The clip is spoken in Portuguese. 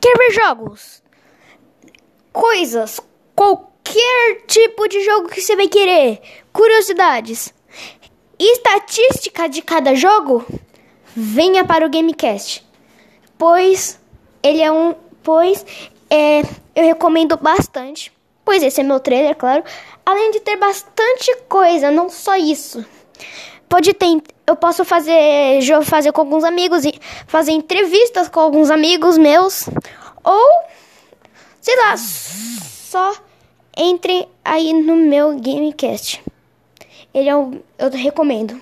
Quer ver jogos? Coisas, qualquer tipo de jogo que você vai querer. Curiosidades. Estatística de cada jogo? Venha para o Gamecast. Pois ele é um. Pois é, eu recomendo bastante. Pois esse é meu trailer, claro. Além de ter bastante coisa, não só isso. Pode ter. Eu posso fazer. fazer com alguns amigos e fazer entrevistas com alguns amigos meus. Ou. Sei lá. Só entrem aí no meu Gamecast. Ele é um. Eu recomendo.